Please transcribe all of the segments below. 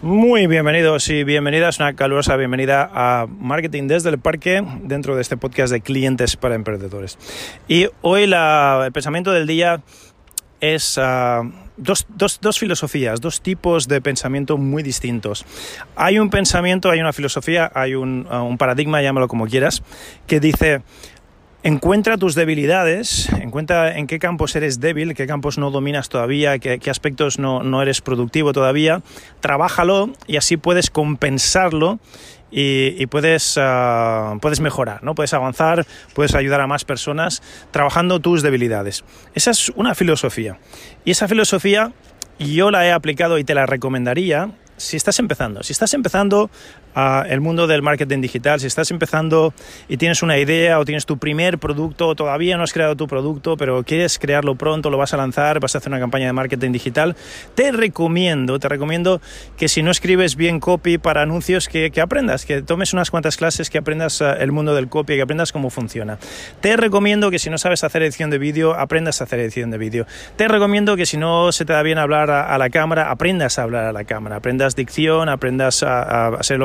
Muy bienvenidos y bienvenidas, una calurosa bienvenida a Marketing desde el Parque dentro de este podcast de clientes para emprendedores. Y hoy el pensamiento del día es ah, dos, filosofías, dos tipos de pensamiento muy distintos. Hay un pensamiento, hay una filosofía, hay un, ah, un paradigma, llámalo como quieras, que dice Encuentra tus debilidades, encuentra en qué campos eres débil, qué campos no dominas todavía, qué, aspectos no, eres productivo todavía, trabájalo y así puedes compensarlo y, puedes, ah, puedes mejorar, ¿no? puedes avanzar, puedes ayudar a más personas trabajando tus debilidades. Esa es una filosofía. Y esa filosofía yo la he aplicado y te la recomendaría si estás empezando, si estás empezando a el mundo del marketing digital, si estás empezando y tienes una idea o tienes tu primer producto, todavía no has creado tu producto, pero quieres crearlo pronto, lo vas a lanzar, vas a hacer una campaña de marketing digital, te recomiendo, te recomiendo que si no escribes bien copy para anuncios, que, que aprendas, que tomes unas cuantas clases, que aprendas eh, el mundo del copy, que aprendas cómo funciona. Te recomiendo que si no sabes hacer edición de vídeo, aprendas a hacer edición de vídeo. Te recomiendo que si no se te da bien hablar a, a la cámara, aprendas a hablar a la cámara, aprendas dicción, aprendas a, ser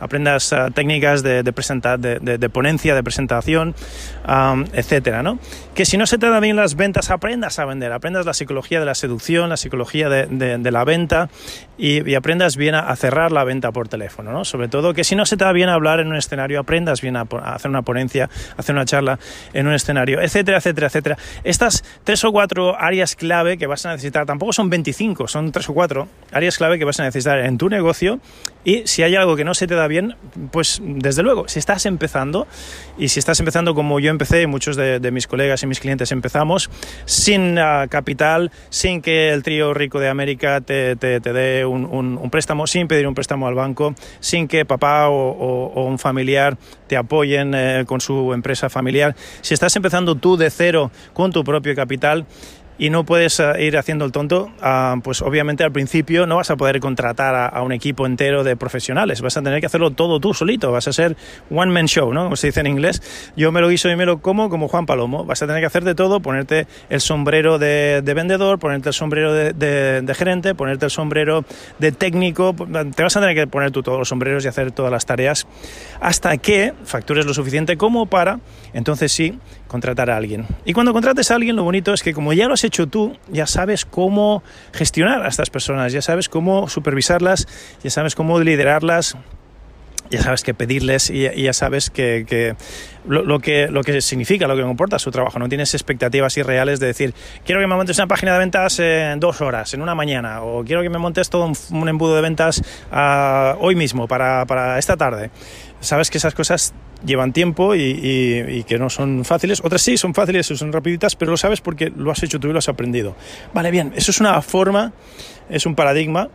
aprendas ah, técnicas de, de, de, ponencia, de presentación, etcétera, ¿no? Que si no se te dan bien las ventas, aprendas a vender, aprendas la psicología de la seducción, la psicología de, la venta y, aprendas bien a, cerrar la venta por teléfono, ¿no? Sobre todo que si no se te da bien hablar en un escenario, aprendas bien a, hacer una ponencia, hacer una charla en un escenario, etcétera, etcétera, etcétera. Estas tres o cuatro áreas clave que vas a necesitar, tampoco son 25, son tres o cuatro áreas clave que vas a necesitar en tu negocio y si hay algo que no se te da bien, pues desde luego, si estás empezando y si estás empezando como yo empecé y muchos de, mis colegas y mis clientes empezamos, sin ah, capital, sin que el trío rico de América te, te, dé un, préstamo, sin pedir un préstamo al banco, sin que papá o, un familiar te apoyen eh, con su empresa familiar, si estás empezando tú de cero con tu propio capital, y no puedes eh, ir haciendo el tonto, ah, pues obviamente al principio no vas a poder contratar a, un equipo entero de profesionales, vas a tener que hacerlo todo tú solito, vas a ser one man show, ¿no? Como se dice en inglés, yo me lo guiso y me lo como como Juan Palomo, vas a tener que hacer de todo, ponerte el sombrero de, vendedor, ponerte el sombrero de, gerente, ponerte el sombrero de técnico, te vas a tener que poner tú todos los sombreros y hacer todas las tareas hasta que factures lo suficiente como para, entonces sí, contratar a alguien. Y cuando contrates a alguien, lo bonito es que como ya lo has hecho tú, ya sabes cómo gestionar a estas personas, ya sabes cómo supervisarlas, ya sabes cómo liderarlas, ya sabes qué pedirles y, ya sabes que, lo, que lo que significa, lo que comporta su trabajo. No tienes expectativas irreales de decir, quiero que me montes una página de ventas en dos horas, en una mañana, o quiero que me montes todo un, embudo de ventas ah, hoy mismo, para, para esta tarde. Sabes que esas cosas llevan tiempo y, que no son fáciles. Otras sí, son fáciles, son rapiditas, pero lo sabes porque lo has hecho tú y lo has aprendido. Vale, bien, eso es una forma, es un paradigma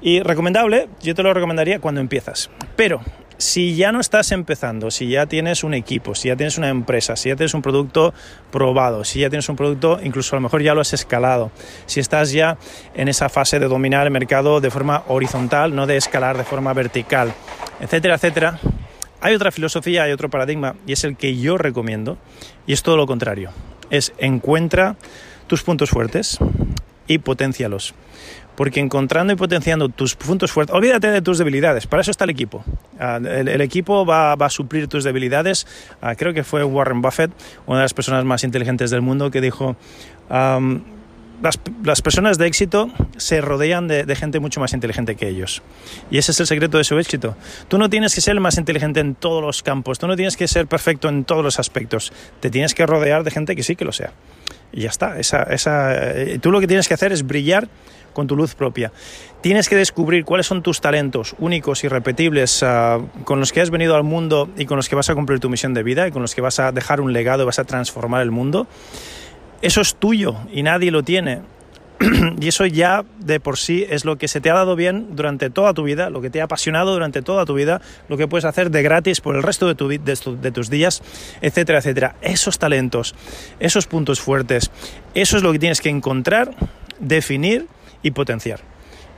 y recomendable, yo te lo recomendaría cuando empiezas. Pero si ya no estás empezando, si ya tienes un equipo, si ya tienes una empresa, si ya tienes un producto probado, si ya tienes un producto, incluso a lo mejor ya lo has escalado, si estás ya en esa fase de dominar el mercado de forma horizontal, no de escalar de forma vertical, etcétera, etcétera, hay otra filosofía, hay otro paradigma, y es el que yo recomiendo, y es todo lo contrario. Es encuentra tus puntos fuertes y potencialos. Porque encontrando y potenciando tus puntos fuertes, olvídate de tus debilidades, para eso está el equipo. Ah, el, equipo va, a suplir tus debilidades. Ah, creo que fue Warren Buffett, una de las personas más inteligentes del mundo, que dijo, las, personas de éxito se rodean de, gente mucho más inteligente que ellos. Y ese es el secreto de su éxito. Tú no tienes que ser el más inteligente en todos los campos, tú no tienes que ser perfecto en todos los aspectos, te tienes que rodear de gente que sí que lo sea. Y ya está. Esa, esa, eh, tú lo que tienes que hacer es brillar con tu luz propia. Tienes que descubrir cuáles son tus talentos únicos, y repetibles ah, con los que has venido al mundo y con los que vas a cumplir tu misión de vida y con los que vas a dejar un legado y vas a transformar el mundo. Eso es tuyo y nadie lo tiene. y eso ya de por sí es lo que se te ha dado bien durante toda tu vida, lo que te ha apasionado durante toda tu vida, lo que puedes hacer de gratis por el resto de, tu, de, de tus días, etcétera, etcétera. Esos talentos, esos puntos fuertes, eso es lo que tienes que encontrar, definir y potenciar.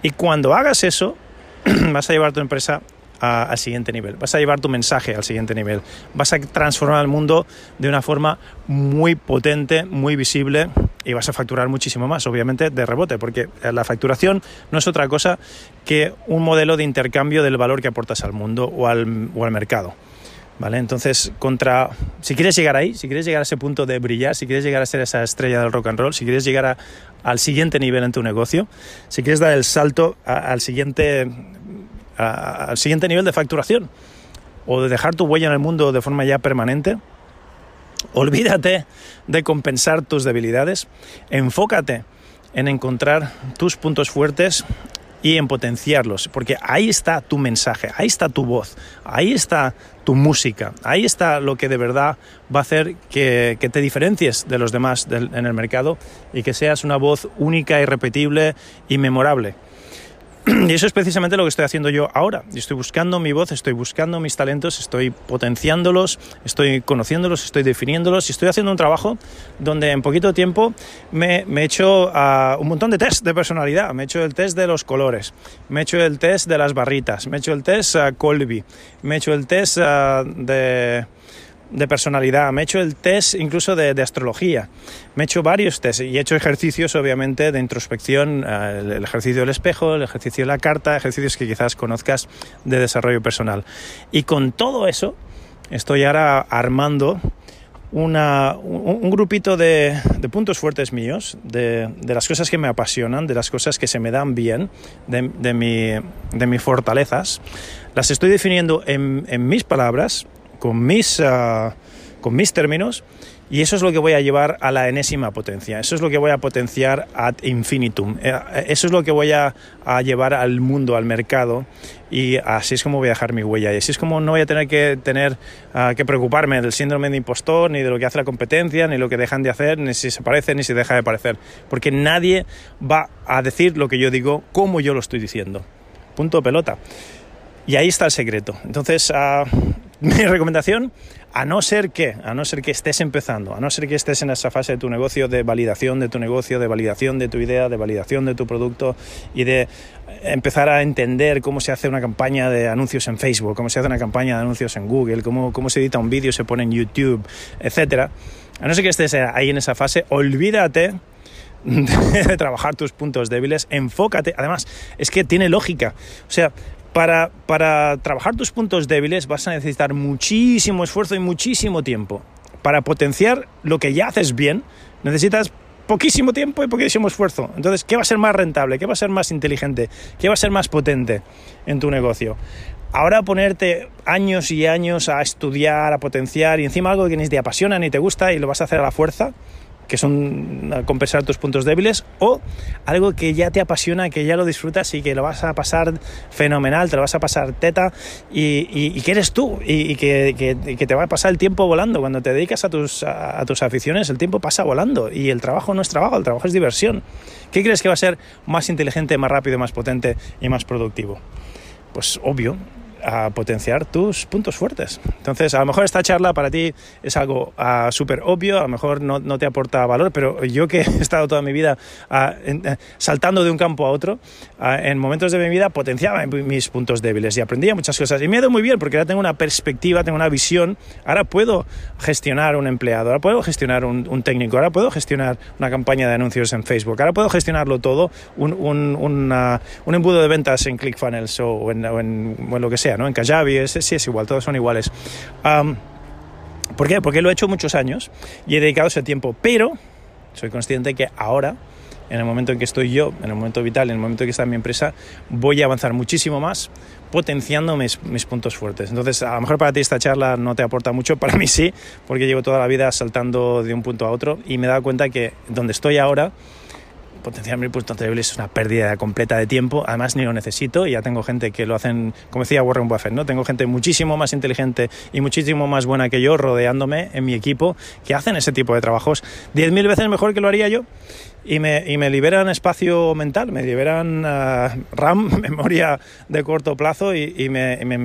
Y cuando hagas eso, vas a llevar tu empresa al siguiente nivel, vas a llevar tu mensaje al siguiente nivel, vas a transformar el mundo de una forma muy potente, muy visible y vas a facturar muchísimo más, obviamente, de rebote, porque la facturación no es otra cosa que un modelo de intercambio del valor que aportas al mundo o al, o al mercado. ¿Vale? Entonces, contra, si quieres llegar ahí, si quieres llegar a ese punto de brillar, si quieres llegar a ser esa estrella del rock and roll, si quieres llegar al siguiente nivel en tu negocio, si quieres dar el salto al, siguiente, al siguiente nivel de facturación o de dejar tu huella en el mundo de forma ya permanente, olvídate de compensar tus debilidades, enfócate en encontrar tus puntos fuertes y en potenciarlos, porque ahí está tu mensaje, ahí está tu voz, ahí está tu música, ahí está lo que de verdad va a hacer que, te diferencies de los demás en el mercado y que seas una voz única, irrepetible y memorable. Y eso es precisamente lo que estoy haciendo yo ahora. Estoy buscando mi voz, estoy buscando mis talentos, estoy potenciándolos, estoy conociéndolos, estoy definiéndolos y estoy haciendo un trabajo donde en poquito tiempo me, he hecho uh, un montón de test de personalidad. Me he hecho el test de los colores, me he hecho el test de las barritas, me he hecho el test uh, Colby, me he hecho el test uh, de de personalidad, me he hecho el test incluso de, de, astrología, me he hecho varios tests y he hecho ejercicios obviamente de introspección, uh, el, ejercicio del espejo, el ejercicio de la carta, ejercicios que quizás conozcas de desarrollo personal. Y con todo eso estoy ahora armando una, un, un, grupito de, de, puntos fuertes míos, de, de, las cosas que me apasionan, de las cosas que se me dan bien, de, de, mi, mis fortalezas. Las estoy definiendo en, en mis palabras con mis, uh, con mis términos y eso es lo que voy a llevar a la enésima potencia, eso es lo que voy a potenciar ad infinitum, eh, eso es lo que voy a, llevar al mundo, al mercado y así es como voy a dejar mi huella y así es como no voy a tener que tener uh, que preocuparme del síndrome de impostor, ni de lo que hace la competencia, ni lo que dejan de hacer, ni si se parece, ni si deja de parecer, porque nadie va a decir lo que yo digo como yo lo estoy diciendo. Punto pelota. Y ahí está el secreto. Entonces, uh, mi recomendación, a no ser que, a no ser que estés empezando, a no ser que estés en esa fase de tu negocio de validación de tu negocio, de validación de tu idea, de validación de tu producto y de empezar a entender cómo se hace una campaña de anuncios en Facebook, cómo se hace una campaña de anuncios en Google, cómo, cómo se edita un vídeo, se pone en YouTube, etcétera. A no ser que estés ahí en esa fase, olvídate de trabajar tus puntos débiles, enfócate. Además, es que tiene lógica. O sea, para, trabajar tus puntos débiles vas a necesitar muchísimo esfuerzo y muchísimo tiempo. Para potenciar lo que ya haces bien, necesitas poquísimo tiempo y poquísimo esfuerzo. Entonces, ¿qué va a ser más rentable? ¿Qué va a ser más inteligente? ¿Qué va a ser más potente en tu negocio? Ahora ponerte años y años a estudiar, a potenciar y encima algo que ni te apasiona ni te gusta y lo vas a hacer a la fuerza, que son compensar tus puntos débiles, o algo que ya te apasiona, que ya lo disfrutas y que lo vas a pasar fenomenal, te lo vas a pasar teta y, que eres tú y, que, te va a pasar el tiempo volando. Cuando te dedicas a tus, a tus aficiones, el tiempo pasa volando y el trabajo no es trabajo, el trabajo es diversión. ¿Qué crees que va a ser más inteligente, más rápido, más potente y más productivo? Pues obvio, a potenciar tus puntos fuertes. Entonces, a lo mejor esta charla para ti es algo uh, súper obvio, a lo mejor no, no, te aporta valor, pero yo que he estado toda mi vida uh, en, uh, saltando de un campo a otro, en momentos de mi vida potenciaba mis puntos débiles y aprendía muchas cosas. Y me ha ido muy bien porque ahora tengo una perspectiva, tengo una visión, ahora puedo gestionar un empleado, ahora puedo gestionar un, un técnico, ahora puedo gestionar una campaña de anuncios en Facebook, ahora puedo gestionarlo todo, un, un, un embudo de ventas en ClickFunnels o en, o en, o en lo que sea. ¿No? En Kajabi, ese sí es igual, todos son iguales. ¿Por qué? Porque lo he hecho muchos años y he dedicado ese tiempo, pero soy consciente que ahora, en el momento en que estoy yo, en el momento vital, en el momento en que está mi empresa, voy a avanzar muchísimo más potenciando mis, mis, puntos fuertes. Entonces, a lo mejor para ti esta charla no te aporta mucho, para mí sí, porque llevo toda la vida saltando de un punto a otro y me he dado cuenta que donde estoy ahora, potenciar mis puntos débiles es una pérdida completa de tiempo, además ni lo necesito, y ya tengo gente que lo hacen, como decía Warren Buffett, ¿no? Tengo gente muchísimo más inteligente y muchísimo más buena que yo rodeándome en mi equipo que hacen ese tipo de trabajos 10.000 veces mejor que lo haría yo y me, y me liberan espacio mental, me liberan uh, RAM, memoria de corto plazo y, y me, me,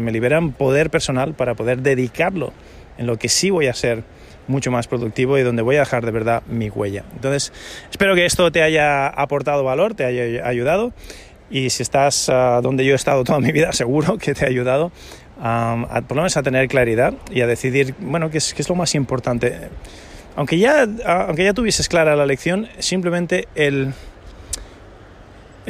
me, liberan poder personal para poder dedicarlo en lo que sí voy a ser mucho más productivo y donde voy a dejar de verdad mi huella. Entonces, espero que esto te haya aportado valor, te haya ayudado y si estás uh, donde yo he estado toda mi vida, seguro que te ha ayudado a, por lo menos a tener claridad y a decidir, bueno, qué es, lo más importante. Aunque ya, aunque ya tuvieses clara la lección, simplemente el,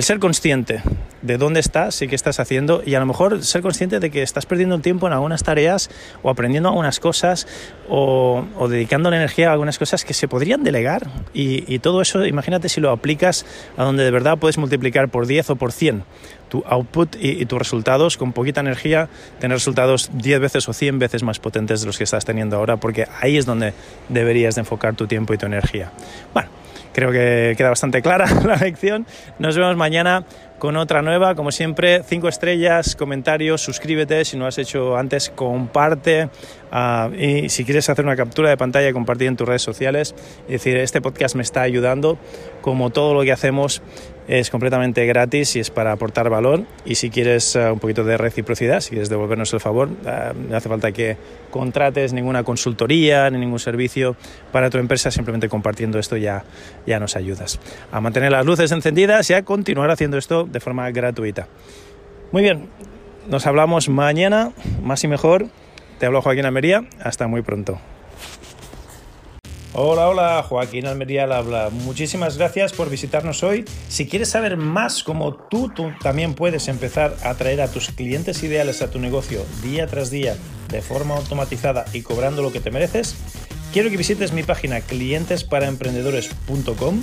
el ser consciente de dónde estás y qué estás haciendo y a lo mejor ser consciente de que estás perdiendo el tiempo en algunas tareas o aprendiendo algunas cosas o, dedicando la energía a algunas cosas que se podrían delegar y, todo eso imagínate si lo aplicas a donde de verdad puedes multiplicar por 10 o por 100 tu output y, y tus resultados con poquita energía tener resultados 10 veces o 100 veces más potentes de los que estás teniendo ahora porque ahí es donde deberías de enfocar tu tiempo y tu energía. Bueno, creo que queda bastante clara la lección. Nos vemos mañana con otra nueva. Como siempre, cinco estrellas, comentarios, suscríbete. Si no has hecho antes, comparte. Uh, y si quieres hacer una captura de pantalla, compartir en tus redes sociales. Y decir, este podcast me está ayudando. Como todo lo que hacemos es completamente gratis y es para aportar valor. Y si quieres uh, un poquito de reciprocidad, si quieres devolvernos el favor, uh, no hace falta que contrates ninguna consultoría ni ningún servicio para tu empresa. Simplemente compartiendo esto ya, ya nos ayudas a mantener las luces encendidas y a continuar haciendo esto de forma gratuita. Muy bien, nos hablamos mañana, más y mejor. Te hablo Joaquín Almería, hasta muy pronto. Hola, hola, Joaquín Almería al habla. Muchísimas gracias por visitarnos hoy. Si quieres saber más cómo tú, tú también puedes empezar a atraer a tus clientes ideales a tu negocio día tras día de forma automatizada y cobrando lo que te mereces, quiero que visites mi página clientesparaemprendedores.com